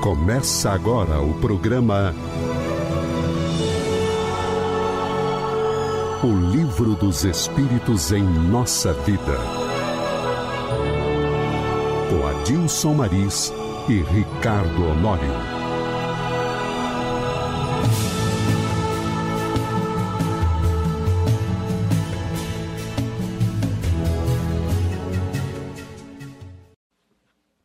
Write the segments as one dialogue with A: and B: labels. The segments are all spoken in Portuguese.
A: Começa agora o programa O Livro dos Espíritos em Nossa Vida. Com Adilson Maris e Ricardo Honório.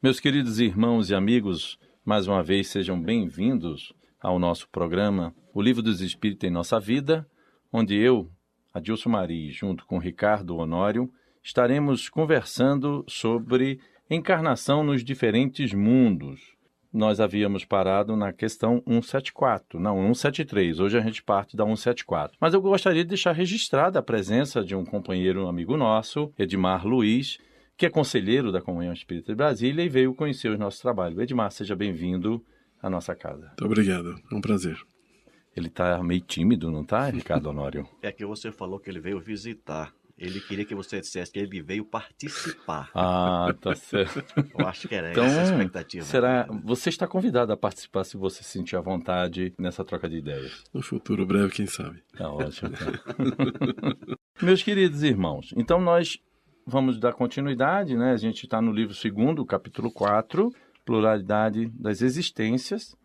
B: Meus queridos irmãos e amigos, mais uma vez sejam bem-vindos ao nosso programa O Livro dos Espíritos em Nossa Vida, onde eu, Adilson Mari, junto com Ricardo Honório, estaremos conversando sobre encarnação nos diferentes mundos. Nós havíamos parado na questão 174, não, 173. Hoje a gente parte da 174. Mas eu gostaria de deixar registrada a presença de um companheiro, um amigo nosso, Edmar Luiz, que é conselheiro da Comunhão Espírita de Brasília e veio conhecer o nosso trabalho. Edmar, seja bem-vindo à nossa casa.
C: Muito obrigado, é um prazer.
B: Ele está meio tímido, não está, Ricardo Honório?
D: É que você falou que ele veio visitar. Ele queria que você dissesse que ele veio participar.
B: Ah, tá certo.
D: Eu acho que era
B: então,
D: essa a expectativa.
B: Será? Você está convidado a participar se você sentir à vontade nessa troca de ideias.
C: No futuro breve, quem sabe.
B: Tá ótimo. Então. Meus queridos irmãos, então nós vamos dar continuidade, né? A gente está no livro segundo, capítulo 4, Pluralidade das Existências,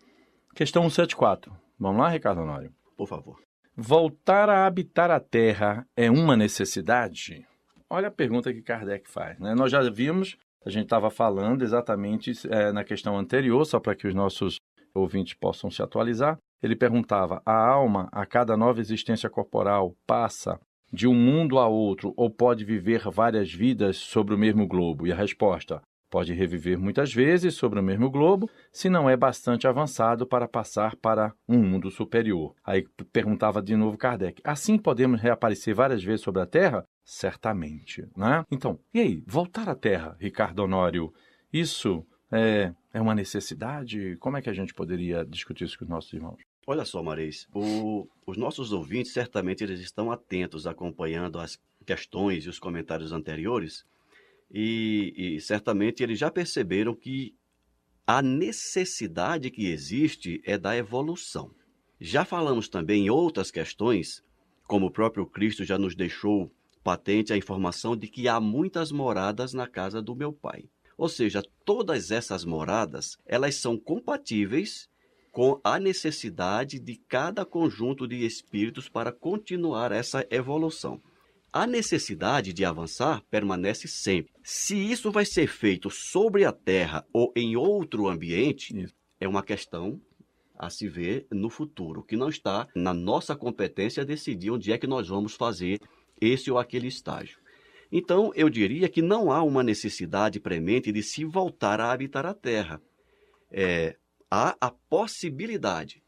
B: questão 174. Vamos lá, Ricardo Honório?
D: Por favor.
B: Voltar a habitar a Terra é uma necessidade? Olha a pergunta que Kardec faz. Né? Nós já vimos, a gente estava falando exatamente é, na questão anterior, só para que os nossos ouvintes possam se atualizar. Ele perguntava: a alma, a cada nova existência corporal, passa de um mundo a outro ou pode viver várias vidas sobre o mesmo globo? E a resposta: pode reviver muitas vezes sobre o mesmo globo, se não é bastante avançado para passar para um mundo superior. Aí perguntava de novo Kardec: assim podemos reaparecer várias vezes sobre a Terra? Certamente, né? Então, e aí, voltar à Terra, Ricardo Honório, isso é, é uma necessidade? Como é que a gente poderia discutir isso com os nossos irmãos?
D: Olha só, Maris, o, os nossos ouvintes certamente eles estão atentos, acompanhando as questões e os comentários anteriores, e, e certamente eles já perceberam que a necessidade que existe é da evolução. Já falamos também em outras questões, como o próprio Cristo já nos deixou patente a informação de que há muitas moradas na casa do meu Pai. Ou seja, todas essas moradas, elas são compatíveis com a necessidade de cada conjunto de espíritos para continuar essa evolução. A necessidade de avançar permanece sempre. Se isso vai ser feito sobre a Terra ou em outro ambiente, isso. é uma questão a se ver no futuro, que não está na nossa competência decidir onde é que nós vamos fazer esse ou aquele estágio. Então, eu diria que não há uma necessidade premente de se voltar a habitar a Terra. É, há a possibilidade,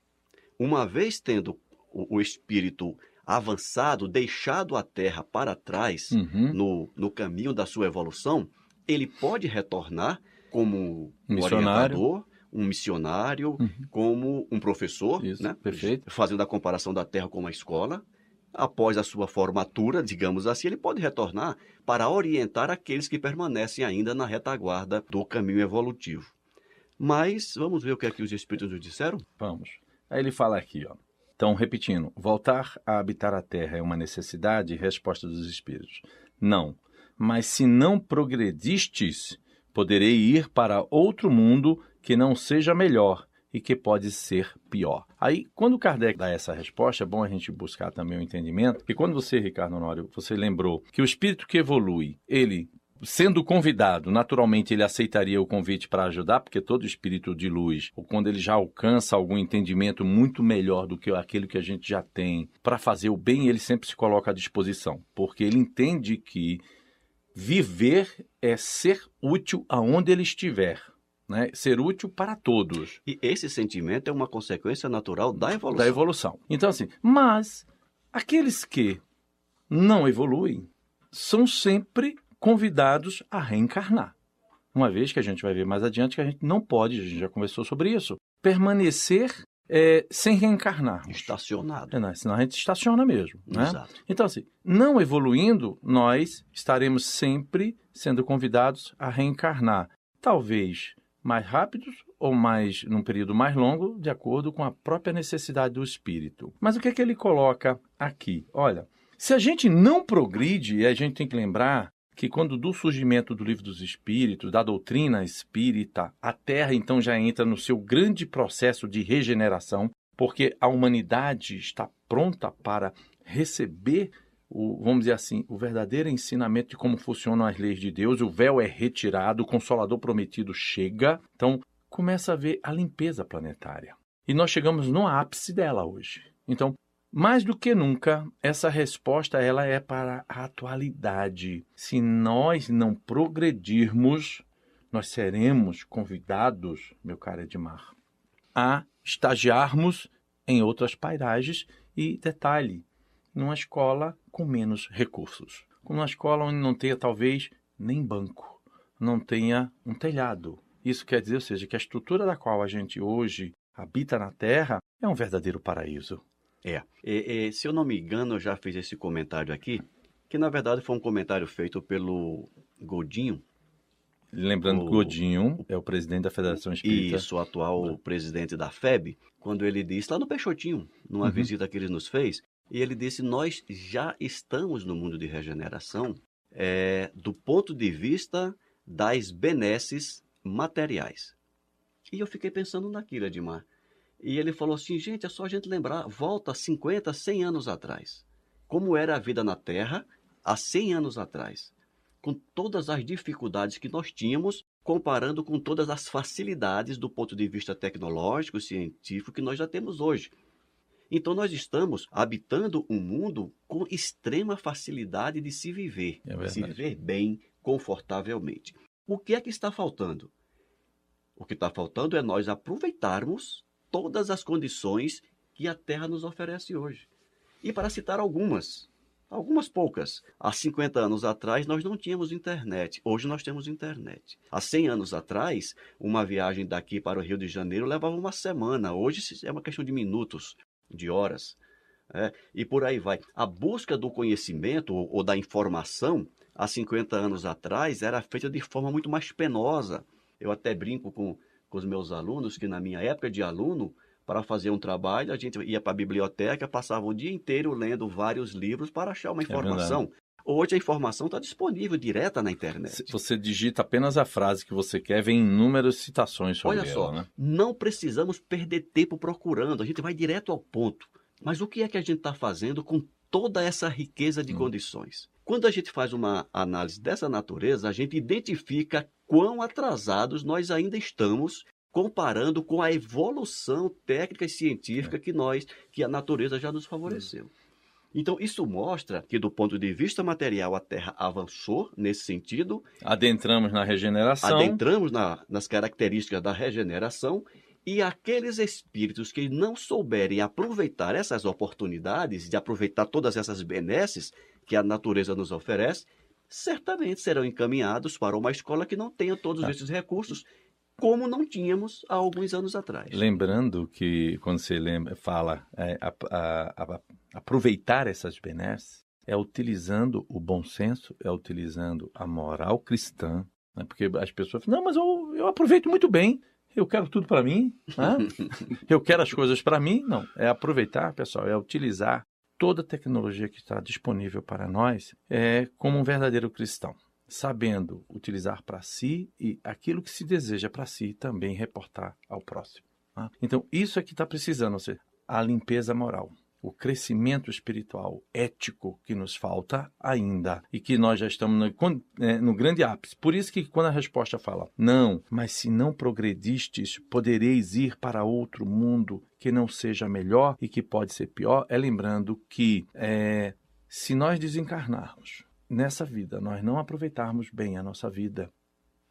D: uma vez tendo o, o espírito avançado, deixado a Terra para trás
B: uhum.
D: no, no caminho da sua evolução, ele pode retornar como
B: missionário.
D: orientador, um missionário,
B: Uhum.
D: como um professor,
B: Isso,
D: né?
B: perfeito.
D: fazendo a comparação da Terra com uma escola. Após a sua formatura, digamos assim, ele pode retornar para orientar aqueles que permanecem ainda na retaguarda do caminho evolutivo. Mas vamos ver o que é que os espíritos nos disseram?
B: Vamos. Aí ele fala aqui, ó. Então, repetindo, voltar a habitar a Terra é uma necessidade? Resposta dos Espíritos. Não. Mas se não progredistes, poderei ir para outro mundo que não seja melhor e que pode ser pior. Aí, quando Kardec dá essa resposta, é bom a gente buscar também o entendimento, que quando você, Ricardo Honório, você lembrou que o espírito que evolui, ele sendo convidado, naturalmente ele aceitaria o convite para ajudar, porque todo espírito de luz, ou quando ele já alcança algum entendimento muito melhor do que aquele que a gente já tem, para fazer o bem, ele sempre se coloca à disposição, porque ele entende que viver é ser útil aonde ele estiver. Né? Ser útil para todos.
D: E esse sentimento é uma consequência natural da evolução.
B: Da evolução. Então, assim, mas aqueles que não evoluem são sempre convidados a reencarnar. Uma vez que a gente vai ver mais adiante que a gente não pode, a gente já conversou sobre isso, permanecer é, sem reencarnar.
D: Estacionado.
B: É? Senão a gente estaciona mesmo. Né?
D: Exato.
B: Então, assim, não evoluindo, nós estaremos sempre sendo convidados a reencarnar. Talvez mais rápidos ou mais num período mais longo, de acordo com a própria necessidade do espírito. Mas o que é que ele coloca aqui? Olha, se a gente não progride, e a gente tem que lembrar que quando do surgimento do livro dos espíritos, da doutrina espírita, a Terra então já entra no seu grande processo de regeneração, porque a humanidade está pronta para receber o, vamos dizer assim, o verdadeiro ensinamento de como funcionam as leis de Deus, o véu é retirado, o consolador prometido chega, então começa a ver a limpeza planetária. E nós chegamos no ápice dela hoje. Então, mais do que nunca, essa resposta ela é para a atualidade. Se nós não progredirmos, nós seremos convidados, meu caro Edmar, a estagiarmos em outras pairagens e detalhe, numa escola com menos recursos. Numa escola onde não tenha talvez nem banco, não tenha um telhado. Isso quer dizer, ou seja, que a estrutura da qual a gente hoje habita na Terra é um verdadeiro paraíso.
D: É. E, e, se eu não me engano, eu já fiz esse comentário aqui, que na verdade foi um comentário feito pelo Godinho.
B: Lembrando o... que Godinho é o presidente da Federação Espírita.
D: Isso, o atual presidente da FEB, quando ele disse lá no Peixotinho, numa uhum. visita que ele nos fez, e ele disse: Nós já estamos no mundo de regeneração é, do ponto de vista das benesses materiais. E eu fiquei pensando naquilo, Edmar. E ele falou assim: gente, é só a gente lembrar, volta 50, 100 anos atrás. Como era a vida na Terra há 100 anos atrás. Com todas as dificuldades que nós tínhamos, comparando com todas as facilidades do ponto de vista tecnológico, científico que nós já temos hoje. Então nós estamos habitando um mundo com extrema facilidade de se viver,
B: é
D: se viver bem, confortavelmente. O que é que está faltando? O que está faltando é nós aproveitarmos todas as condições que a Terra nos oferece hoje. E para citar algumas, algumas poucas. Há 50 anos atrás nós não tínhamos internet, hoje nós temos internet. Há 100 anos atrás, uma viagem daqui para o Rio de Janeiro levava uma semana, hoje é uma questão de minutos, de horas. É, e por aí vai. A busca do conhecimento ou, ou da informação, há 50 anos atrás, era feita de forma muito mais penosa. Eu até brinco com com os meus alunos que na minha época de aluno, para fazer um trabalho, a gente ia para a biblioteca, passava o dia inteiro lendo vários livros para achar uma é informação. É Hoje a informação está disponível direta na internet.
B: Você digita apenas a frase que você quer, vem inúmeras citações sobre
D: Olha
B: ela.
D: só,
B: né?
D: não precisamos perder tempo procurando, a gente vai direto ao ponto. Mas o que é que a gente está fazendo com toda essa riqueza de hum. condições? Quando a gente faz uma análise dessa natureza, a gente identifica quão atrasados nós ainda estamos comparando com a evolução técnica e científica é. que nós, que a natureza já nos favoreceu. Então, isso mostra que, do ponto de vista material, a Terra avançou nesse sentido.
B: Adentramos na regeneração.
D: Adentramos na, nas características da regeneração. E aqueles espíritos que não souberem aproveitar essas oportunidades, de aproveitar todas essas benesses, que a natureza nos oferece, certamente serão encaminhados para uma escola que não tenha todos ah. esses recursos, como não tínhamos há alguns anos atrás.
B: Lembrando que quando você lembra, fala é, a, a, a, aproveitar essas benesses, é utilizando o bom senso, é utilizando a moral cristã, né? porque as pessoas falam, não, mas eu, eu aproveito muito bem, eu quero tudo para mim, né? eu quero as coisas para mim. Não, é aproveitar, pessoal, é utilizar toda a tecnologia que está disponível para nós é como um verdadeiro cristão, sabendo utilizar para si e aquilo que se deseja para si também reportar ao próximo. Tá? Então, isso é que está precisando, ou seja, a limpeza moral o crescimento espiritual, ético que nos falta ainda e que nós já estamos no, é, no, grande ápice. Por isso que quando a resposta fala, não, mas se não progredistes, podereis ir para outro mundo que não seja melhor e que pode ser pior, é lembrando que é, se nós desencarnarmos nessa vida, nós não aproveitarmos bem a nossa vida,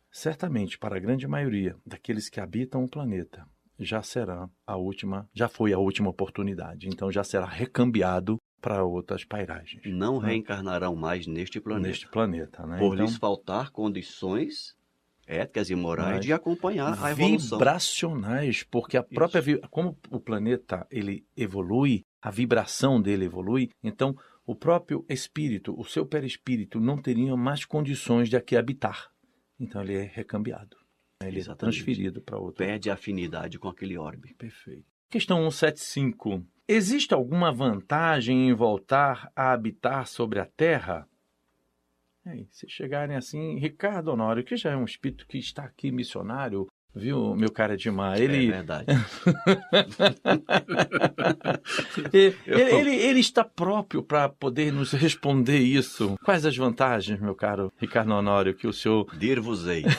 B: certamente para a grande maioria daqueles que habitam o planeta, já será a última, já foi a última oportunidade. Então já será recambiado para outras pairagens.
D: Não né? reencarnarão mais neste planeta.
B: Neste planeta, né?
D: Por então, lhes faltar condições éticas e morais de acompanhar a evolução.
B: Vibracionais, porque a própria como o planeta ele evolui, a vibração dele evolui, então o próprio espírito, o seu perispírito não teria mais condições de aqui habitar. Então ele é recambiado. Ele é
D: Exatamente.
B: transferido para outro.
D: Perde a afinidade com aquele orbe.
B: Perfeito. Questão 175. Existe alguma vantagem em voltar a habitar sobre a Terra? Aí, se chegarem assim, Ricardo Honório, que já é um espírito que está aqui missionário, viu, meu cara Edmar?
D: É
B: Ele,
D: verdade.
B: ele, ele, ele- ele está próprio para poder nos responder isso. Quais as vantagens, meu caro Ricardo Honório, que o senhor
D: Dir-vos-ei.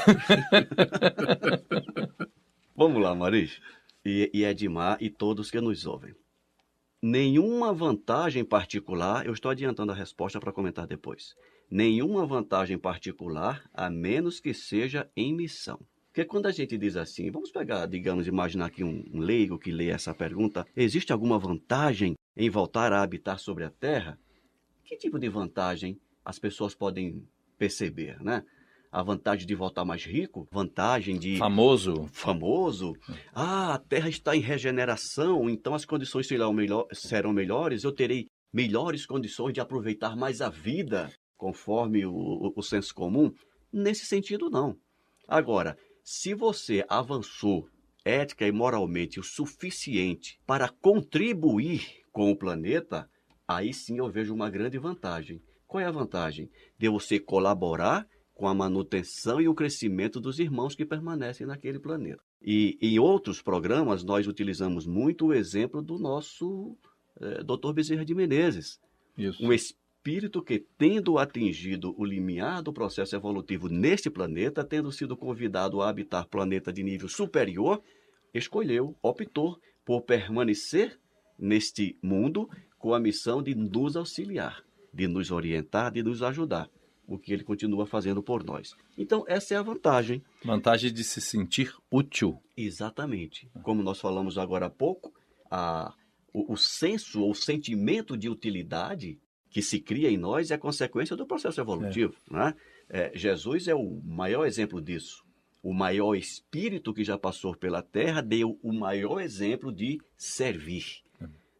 D: Vamos lá, Maris. E, e Edmar e todos que nos ouvem. Nenhuma vantagem particular, eu estou adiantando a resposta para comentar depois. Nenhuma vantagem particular, a menos que seja em missão. Porque quando a gente diz assim, vamos pegar, digamos, imaginar aqui um, um leigo que lê essa pergunta, existe alguma vantagem em voltar a habitar sobre a Terra? Que tipo de vantagem as pessoas podem perceber, né? A vantagem de voltar mais rico, vantagem de
B: famoso
D: famoso. Ah, a Terra está em regeneração, então as condições serão, melhor, serão melhores, eu terei melhores condições de aproveitar mais a vida, conforme o, o, o senso comum. Nesse sentido, não. Agora, se você avançou ética e moralmente o suficiente para contribuir com o planeta, aí sim eu vejo uma grande vantagem. Qual é a vantagem? De você colaborar com a manutenção e o crescimento dos irmãos que permanecem naquele planeta. E em outros programas nós utilizamos muito o exemplo do nosso eh, Dr. Bezerra de Menezes,
B: Isso.
D: um espírito que, tendo atingido o limiar do processo evolutivo neste planeta, tendo sido convidado a habitar planeta de nível superior, escolheu, optou por permanecer neste mundo com a missão de nos auxiliar, de nos orientar, de nos ajudar, o que ele continua fazendo por nós. Então, essa é a vantagem.
B: Vantagem de se sentir útil.
D: Exatamente. Como nós falamos agora há pouco, a, o, o senso ou sentimento de utilidade que se cria em nós é consequência do processo evolutivo. Né? É, Jesus é o maior exemplo disso. O maior espírito que já passou pela Terra deu o maior exemplo de servir.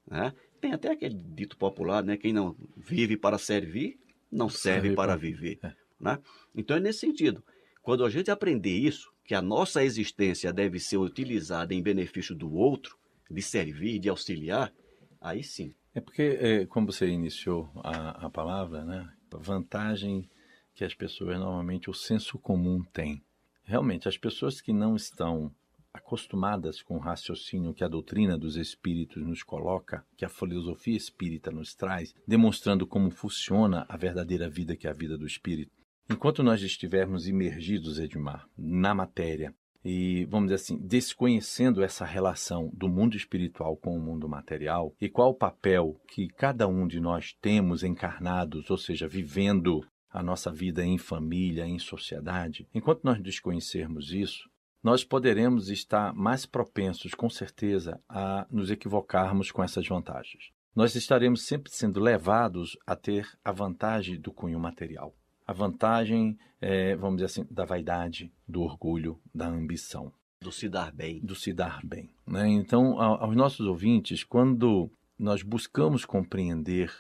D: Né? Tem até aquele dito popular, né? Quem não vive para servir, não serve,
B: Serve
D: para
B: para-
D: viver.
B: é.
D: Né? Então é nesse sentido. Quando a gente aprender isso, que a nossa existência deve ser utilizada em benefício do outro, de servir, de auxiliar, aí sim.
B: É porque, é, como você iniciou a, a palavra, né? A vantagem que as pessoas normalmente o senso comum tem. Realmente, as pessoas que não estão acostumadas com o raciocínio que a doutrina dos espíritos nos coloca, que a filosofia espírita nos traz, demonstrando como funciona a verdadeira vida que é a vida do espírito. Enquanto nós estivermos imergidos, Edmar, na matéria, e, vamos dizer assim, desconhecendo essa relação do mundo espiritual com o mundo material e qual o papel que cada um de nós temos encarnados, ou seja, vivendo a nossa vida em família, em sociedade, enquanto nós desconhecermos isso, nós poderemos estar mais propensos, com certeza, a nos equivocarmos com essas vantagens. Nós estaremos sempre sendo levados a ter a vantagem do cunho material a vantagem, é, vamos dizer assim, da vaidade, do orgulho, da ambição,
D: Do se dar bem.
B: do se dar bem. Né? Então, aos nossos ouvintes, quando nós buscamos compreender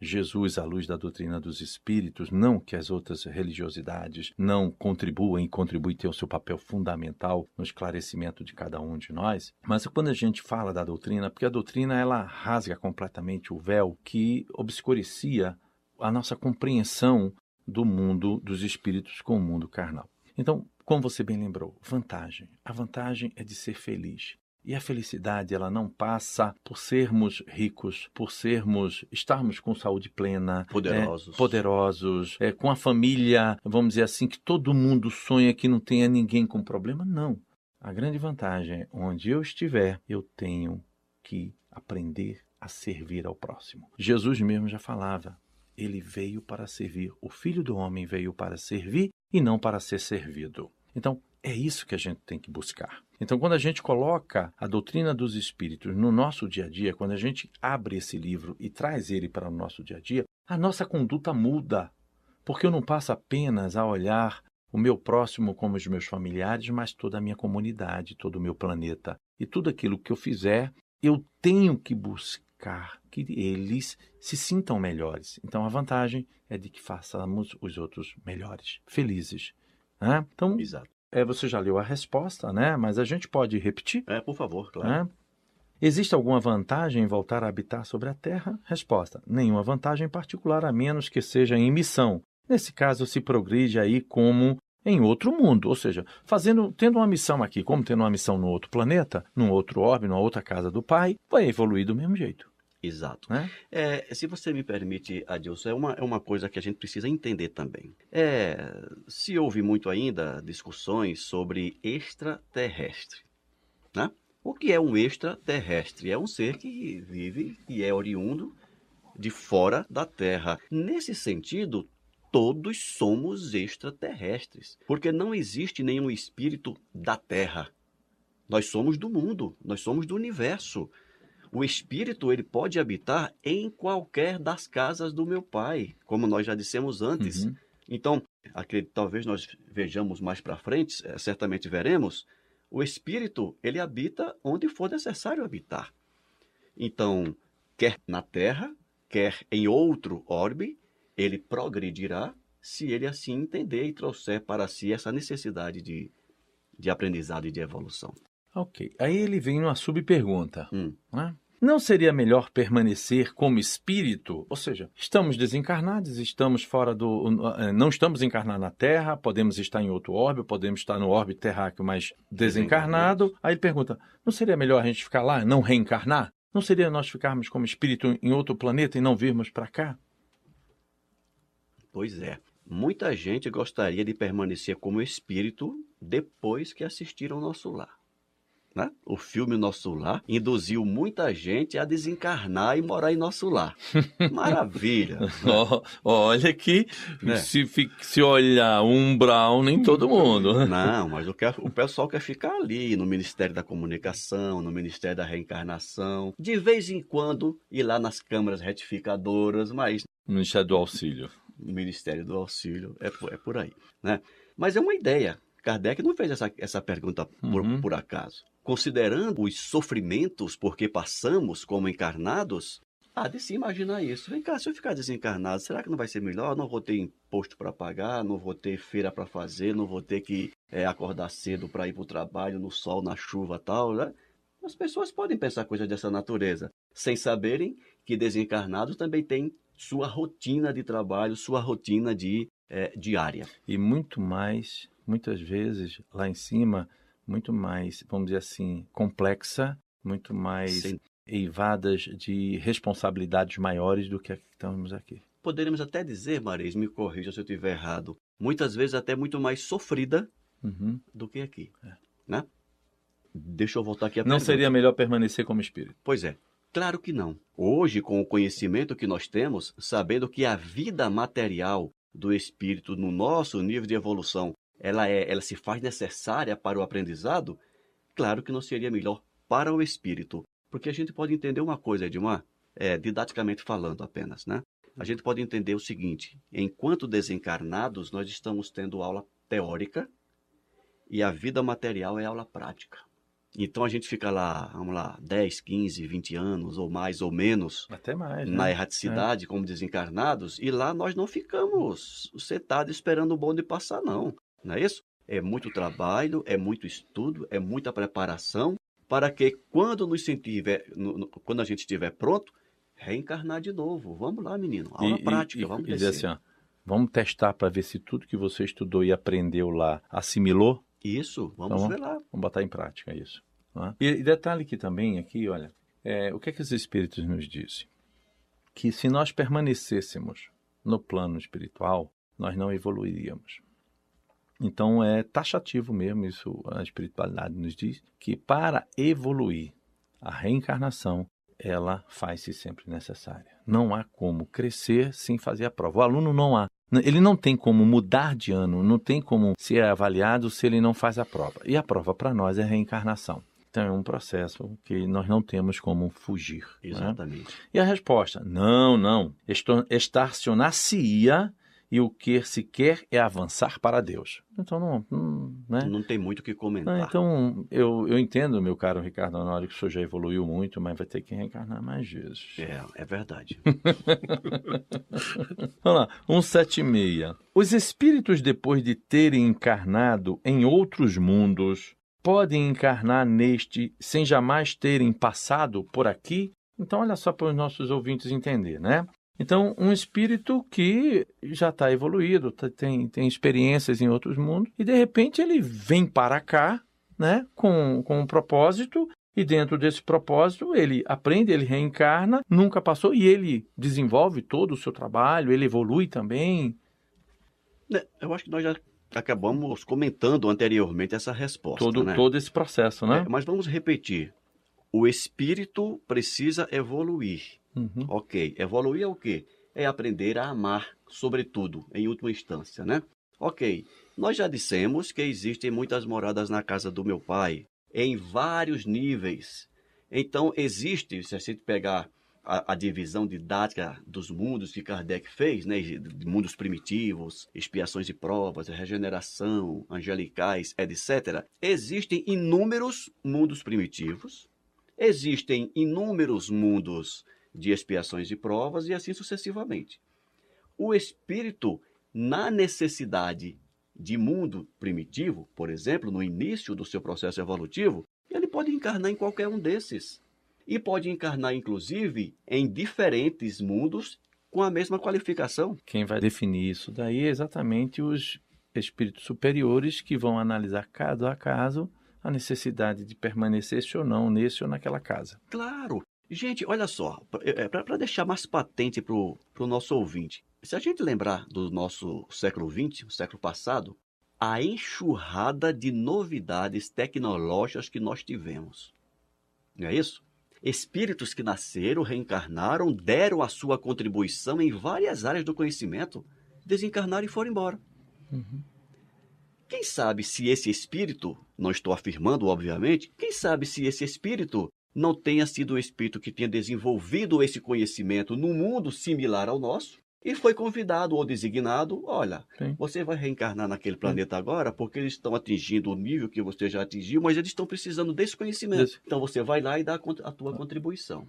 B: Jesus à luz da doutrina dos espíritos, não que as outras religiosidades não contribuem e contribuem ter o seu papel fundamental no esclarecimento de cada um de nós, mas quando a gente fala da doutrina, porque a doutrina ela rasga completamente o véu que obscurecia a nossa compreensão do mundo dos espíritos com o mundo carnal. Então, como você bem lembrou, vantagem. A vantagem é de ser feliz. E a felicidade, ela não passa por sermos ricos, por sermos, estarmos com saúde plena,
D: Poderosos.
B: é, poderosos, é, com a família, vamos dizer assim, que todo mundo sonha que não tenha ninguém com problema. Não. A grande vantagem é, onde eu estiver, eu tenho que aprender a servir ao próximo. Jesus mesmo já falava, ele veio para servir. O Filho do Homem veio para servir e não para ser servido. Então, é isso que a gente tem que buscar. Então, quando a gente coloca a doutrina dos espíritos no nosso dia a dia, quando a gente abre esse livro e traz ele para o nosso dia a dia, a nossa conduta muda. Porque eu não passo apenas a olhar o meu próximo como os meus familiares, mas toda a minha comunidade, todo o meu planeta. E tudo aquilo que eu fizer, eu tenho que buscar que eles se sintam melhores. Então a vantagem é de que façamos os outros melhores, felizes. né? Então,
D: Exato.
B: é, você já leu a resposta, né? Mas a gente pode repetir,
D: É, por favor, claro.
B: né? Existe alguma vantagem em voltar a habitar sobre a Terra? Resposta: nenhuma vantagem particular, a menos que seja em missão. Nesse caso, se progride aí como em outro mundo, ou seja, fazendo, tendo uma missão aqui, como tendo uma missão no outro planeta, num outro orbe, numa outra casa do Pai, vai evoluir do mesmo jeito,
D: Exato.
B: né?
D: É, se você me permite, Adilson, é uma, é uma coisa que a gente precisa entender também. É, se ouve muito ainda discussões sobre extraterrestre. Né? O que é um extraterrestre? É um ser que vive e é oriundo de fora da Terra. Nesse sentido, todos somos extraterrestres, porque não existe nenhum espírito da Terra. Nós somos do mundo, nós somos do universo. O espírito ele pode habitar em qualquer das casas do meu pai, como nós já dissemos antes.
B: Uhum.
D: Então, acredito, talvez nós vejamos mais para frente, eh, certamente veremos, o espírito ele habita onde for necessário habitar. Então, quer na Terra, quer em outro orbe, ele progredirá se ele assim entender e trouxer para si essa necessidade de, de aprendizado e de evolução.
B: Ok. Aí ele vem numa subpergunta.
D: Hum.
B: né? Não seria melhor permanecer como espírito? Ou seja, estamos desencarnados, estamos fora do. eh, Não estamos encarnados na Terra, podemos estar em outro orbe, podemos estar no orbe terráqueo, mas desencarnado. Aí ele pergunta: não seria melhor a gente ficar lá, não reencarnar? Não seria nós ficarmos como espírito em outro planeta e não virmos para cá?
D: Pois é. Muita gente gostaria de permanecer como espírito depois que assistiram Nosso Lar. Né? O filme Nosso Lar induziu muita gente a desencarnar e morar em Nosso Lar. Maravilha!
B: Ó, olha que
D: Né?
B: se, se olhar um umbral, nem todo mundo.
D: Não, mas o, que- o pessoal quer ficar ali no Ministério da Comunicação, no Ministério da Reencarnação, de vez em quando ir lá nas câmaras retificadoras, mas
B: Ministério do Auxílio.
D: O Ministério do Auxílio é por, é por aí, né? Mas é uma ideia. Kardec não fez essa, essa pergunta por,
B: Uhum.
D: por acaso. Considerando os sofrimentos por que passamos como encarnados, há de se imaginar isso. Vem cá, se eu ficar desencarnado, será que não vai ser melhor? Não vou ter imposto para pagar, não vou ter feira para fazer, não vou ter que é, acordar cedo para ir para o trabalho, no sol, na chuva tal, né? As pessoas podem pensar coisas dessa natureza, sem saberem que desencarnados também têm sua rotina de trabalho, sua rotina de é, diária.
B: E muito mais, muitas vezes, lá em cima, muito mais, vamos dizer assim, complexa, muito mais
D: Sem-
B: eivadas de responsabilidades maiores do que a que estamos aqui.
D: Poderíamos até dizer, Maris, me corrija se eu estiver errado, muitas vezes até muito mais sofrida
B: Uhum.
D: do que aqui. Né? Deixa eu voltar aqui a
B: Não
D: pergunta.
B: seria melhor permanecer como espírito?
D: Pois é. Claro que não. Hoje, com o conhecimento que nós temos, sabendo que a vida material do espírito no nosso nível de evolução, ela, é, ela se faz necessária para o aprendizado, claro que não seria melhor para o espírito. Porque a gente pode entender uma coisa, Edmar, é, didaticamente falando apenas, né? A gente pode entender o seguinte: enquanto desencarnados, nós estamos tendo aula teórica e a vida material é aula prática. Então a gente fica lá, vamos lá, 10, 15, 20 anos, ou mais ou menos,
B: Até mais, né?
D: na erraticidade como desencarnados, e lá nós não ficamos sentados esperando o bonde passar, não. Não é isso? É muito trabalho, é muito estudo, é muita preparação, para que quando nos sentir, quando a gente estiver pronto, reencarnar de novo. Vamos lá, menino. Aula
B: E-
D: prática,
B: e,
D: vamos
B: e dizer assim, ó, vamos testar para ver se tudo que você estudou e aprendeu lá assimilou.
D: Isso, vamos
B: Então,
D: ver lá.
B: Vamos botar em prática isso. né? E, e detalhe que também aqui, olha, é, o que é que os espíritos nos dizem? Que se nós permanecêssemos no plano espiritual, nós não evoluiríamos. Então é taxativo mesmo isso, a espiritualidade nos diz, que para evoluir, a reencarnação, ela faz-se sempre necessária. Não há como crescer sem fazer a prova. O aluno não há. Ele não tem como mudar de ano, não tem como ser avaliado se ele não faz a prova. E a prova para nós é a reencarnação. Então é um processo que nós não temos como fugir. né?
D: Exatamente.
B: E a resposta: não, não. Estacionar-se-ia e o que se quer é avançar para Deus. Então não, não, né?
D: Não tem muito o que comentar.
B: Não, então eu, eu entendo, meu caro Ricardo Honório, que o senhor já evoluiu muito, mas vai ter que reencarnar mais vezes.
D: É, é verdade.
B: Vamos lá, 176. Os espíritos, depois de terem encarnado em outros mundos, podem encarnar neste sem jamais terem passado por aqui? Então, olha só para os nossos ouvintes entender, né? Então, um espírito que já está evoluído, tá, tem, tem experiências em outros mundos, e de repente ele vem para cá, né, com, com um propósito, e dentro desse propósito ele aprende, ele reencarna, nunca passou, e ele desenvolve todo o seu trabalho, ele evolui também.
D: É, eu acho que nós já acabamos comentando anteriormente essa resposta.
B: Todo,
D: né?
B: todo esse processo, né?
D: É, mas vamos repetir. O espírito precisa evoluir.
B: Uhum.
D: Ok, evoluir é o quê? É aprender a amar, sobretudo, em última instância, né? Ok, nós já dissemos que existem muitas moradas na casa do meu pai, em vários níveis. Então, existe, se a gente pegar a, a, divisão didática dos mundos que Kardec fez, né, de mundos primitivos, expiações e provas, regeneração, angelicais, etc., existem inúmeros mundos primitivos, existem inúmeros mundos de expiações e provas e assim sucessivamente. O espírito, na necessidade de mundo primitivo, por exemplo, no início do seu processo evolutivo, ele pode encarnar em qualquer um desses. E pode encarnar, inclusive, em diferentes mundos com a mesma qualificação.
B: Quem vai definir isso daí é exatamente os espíritos superiores que vão analisar caso a caso a necessidade de permanecer ou não nesse ou naquela casa.
D: Claro. Gente, olha só, para deixar mais patente para o nosso ouvinte, se a gente lembrar do nosso século XX, o século passado, a enxurrada de novidades tecnológicas que nós tivemos. Não é isso? Espíritos que nasceram, reencarnaram, deram a sua contribuição em várias áreas do conhecimento, desencarnaram e foram embora.
B: Uhum.
D: Quem sabe se esse espírito, não estou afirmando, obviamente, quem sabe se esse espírito não tenha sido um espírito que tenha desenvolvido esse conhecimento num mundo similar ao nosso e foi convidado ou designado, olha,
B: Sim.
D: você vai reencarnar naquele planeta agora porque eles estão atingindo o nível que você já atingiu, mas eles estão precisando desse conhecimento.
B: Isso.
D: Então você vai lá e dá a tua contribuição.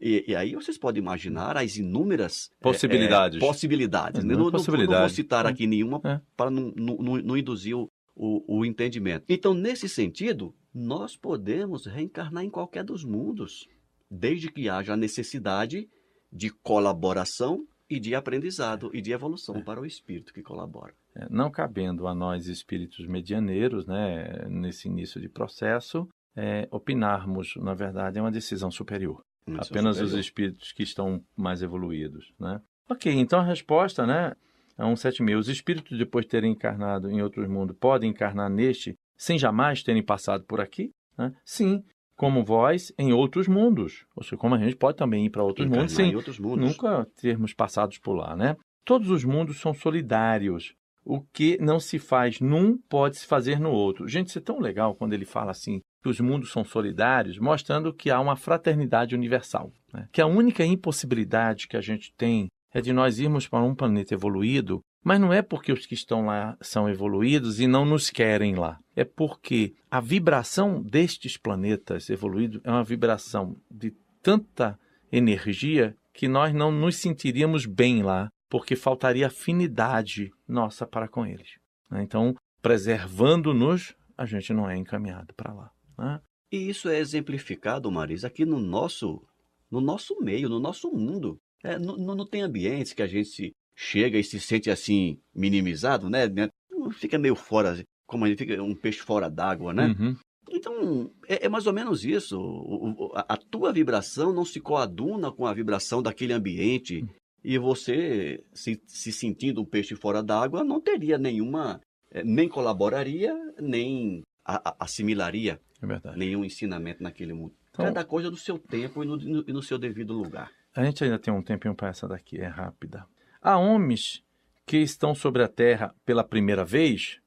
D: E, e aí vocês podem imaginar as inúmeras é,
B: Possibilidades.
D: é, possibilidades.
B: É,
D: né?
B: não possibilidade.
D: não vou citar aqui nenhuma
B: É.
D: para não, não- não- não induzir o, o- o entendimento. Então, nesse sentido, nós podemos reencarnar em qualquer dos mundos, desde que haja necessidade de colaboração e de aprendizado e de evolução para o espírito que colabora.
B: É, Não cabendo a nós espíritos medianeiros, né, nesse início de processo, é, opinarmos, na verdade, é uma decisão superior.
D: É
B: Apenas os
D: superior.
B: espíritos que estão mais evoluídos, né? Ok, então a resposta, né, é 176. Os espíritos, depois de terem encarnado em outros mundos, podem encarnar neste sem jamais terem passado por aqui? né? Sim, como vós, em outros mundos. Ou seja, como a gente pode também ir para outros
D: Encarnar
B: mundos sem
D: em outros mundos.
B: nunca termos passados por lá, né? Todos os mundos são solidários. O que não se faz num pode se fazer no outro. Gente, isso é tão legal quando ele fala assim que os mundos são solidários, mostrando que há uma fraternidade universal. né? Que a única impossibilidade que a gente tem é de nós irmos para um planeta evoluído, mas não é porque os que estão lá são evoluídos e não nos querem lá. É porque a vibração destes planetas evoluídos é uma vibração de tanta energia que nós não nos sentiríamos bem lá, porque faltaria afinidade nossa para com eles. né? Então, preservando-nos, a gente não é encaminhado para lá. né?
D: E isso é exemplificado, Marisa, aqui no nosso, no nosso meio, no nosso mundo. É, não, não tem ambientes que a gente se chega e se sente assim minimizado, né? né? Fica meio fora, como a gente fica um peixe fora d'água, né?
B: Uhum.
D: Então, é, é mais ou menos isso. O- o- a, a tua vibração não se coaduna com a vibração daquele ambiente. E você, se, se sentindo um peixe fora d'água, não teria nenhuma. eh, Nem colaboraria, nem a- a- assimilaria
B: É
D: nenhum ensinamento naquele mundo.
B: Então-
D: Cada coisa no seu tempo e no, no- e no seu devido lugar.
B: A gente ainda tem um tempinho para essa daqui, é rápida. Há homens que estão sobre a Terra pela primeira vez,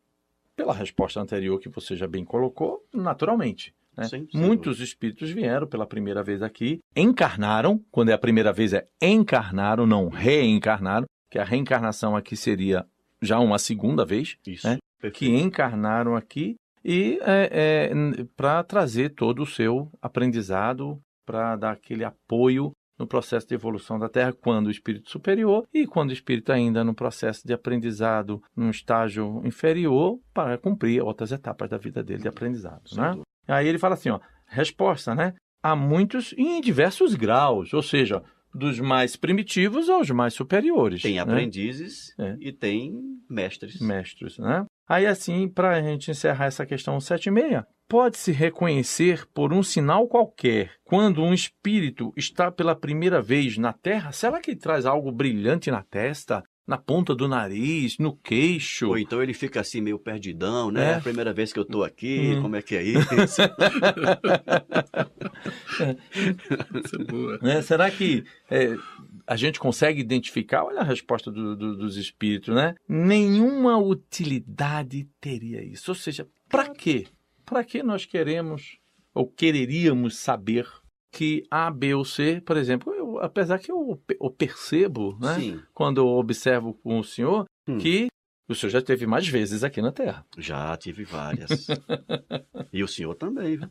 B: pela resposta anterior que você já bem colocou, naturalmente. né?
D: Sim, sem
B: Muitos espíritos vieram pela primeira vez aqui, encarnaram, quando é a primeira vez é encarnaram, não reencarnaram, que a reencarnação aqui seria já uma segunda vez,
D: Isso.
B: né? que encarnaram aqui e é, é, para trazer todo o seu aprendizado, para dar aquele apoio no processo de evolução da Terra, quando o espírito superior e quando o espírito ainda no processo de aprendizado, num estágio inferior, para cumprir outras etapas da vida dele de aprendizado. Né? Aí ele fala assim, ó, resposta, né? Há muitos em diversos graus, ou seja, dos mais primitivos aos mais superiores.
D: Tem
B: né?
D: aprendizes
B: É.
D: e tem mestres.
B: mestres, né? Aí assim, para a gente encerrar essa questão 76, pode-se reconhecer por um sinal qualquer quando um espírito está pela primeira vez na Terra? Será que ele traz algo brilhante na testa, na ponta do nariz, no queixo?
D: Ou então ele fica assim meio perdidão, né?
B: É.
D: É a primeira vez que eu tô aqui,
B: Hum.
D: como é que é isso?
C: É.
B: Né? Será que é, a gente consegue identificar? Olha a resposta do- do- dos espíritos, né? Nenhuma utilidade teria isso. Ou seja, para quê? Para que nós queremos ou quereríamos saber que A, B ou C, por exemplo, eu- apesar que eu, eu percebo, né?
D: Sim,
B: Quando eu observo com o senhor,
D: Hum.
B: que o senhor já esteve mais vezes aqui na Terra.
D: já tive várias. e o senhor também, viu?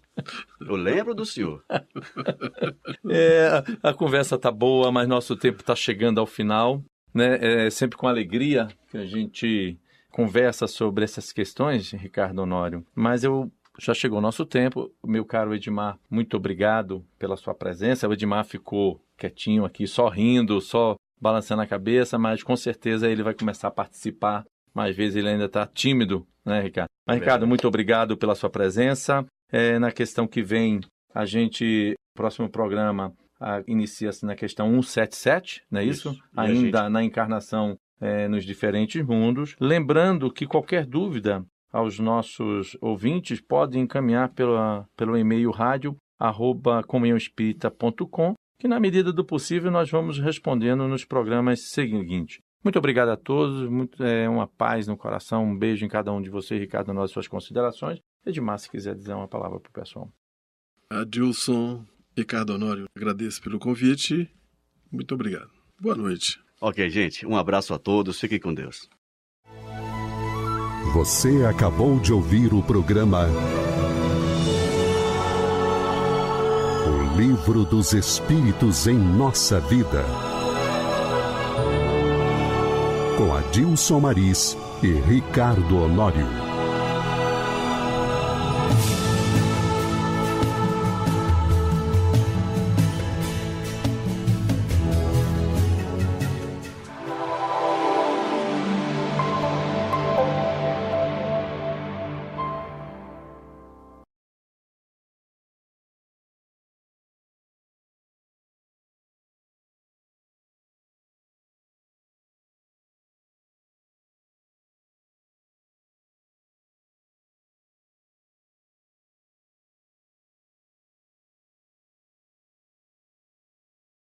D: Eu lembro do senhor.
B: É, a conversa tá boa, mas nosso tempo está chegando ao final. Né? É sempre com alegria que a gente conversa sobre essas questões, Ricardo Honório. Mas eu já chegou o nosso tempo. Meu caro Edmar, muito obrigado pela sua presença. O Edmar ficou quietinho aqui, só rindo, só balançando a cabeça, mas com certeza ele vai começar a participar. Mais vezes ele ainda está tímido, né, Ricardo? Mas, Ricardo, muito obrigado pela sua presença. É, na questão que vem, a gente, próximo programa, inicia-se na questão 177, não é isso?
D: Isso.
B: Ainda na encarnação eh, nos diferentes mundos. Lembrando que qualquer dúvida aos nossos ouvintes pode encaminhar pela, pelo e-mail rádio arroba comunhãoespírita.com que na medida do possível nós vamos respondendo nos programas seguintes. Muito obrigado a todos, muito, é, uma paz no coração, um beijo em cada um de vocês, Ricardo, nas suas considerações. Edmar, se quiser dizer uma palavra para o pessoal.
C: Adilson, Ricardo Honório, agradeço pelo convite. Muito obrigado. Boa noite.
D: Ok, gente, um abraço a todos, fiquem com Deus.
A: Você acabou de ouvir o programa O Livro dos Espíritos em Nossa Vida. Com Adilson Maris e Ricardo Honório.